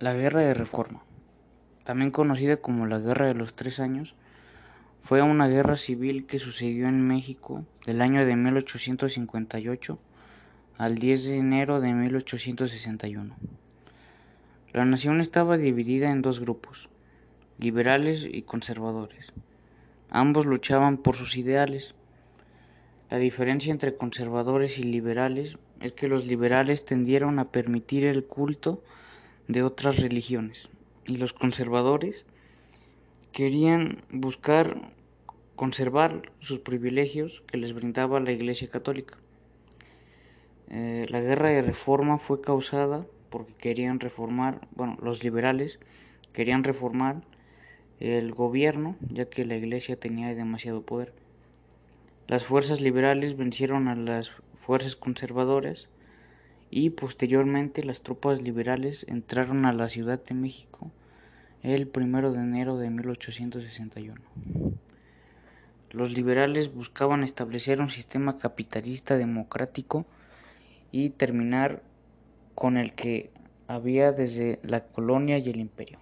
La Guerra de Reforma, también conocida como la Guerra de los Tres Años, fue una guerra civil que sucedió en México del año de 1858 al 10 de enero de 1861. La nación estaba dividida en dos grupos, liberales y conservadores. Ambos luchaban por sus ideales. La diferencia entre conservadores y liberales es que los liberales tendieron a permitir el culto de otras religiones y los conservadores querían buscar conservar sus privilegios que les brindaba la Iglesia Católica. Eh, la guerra de reforma fue causada porque querían reformar, bueno, los liberales querían reformar el gobierno ya que la Iglesia tenía demasiado poder. Las fuerzas liberales vencieron a las fuerzas conservadoras y posteriormente las tropas liberales entraron a la Ciudad de México el 1 de enero de 1861. Los liberales buscaban establecer un sistema capitalista democrático y terminar con el que había desde la colonia y el imperio.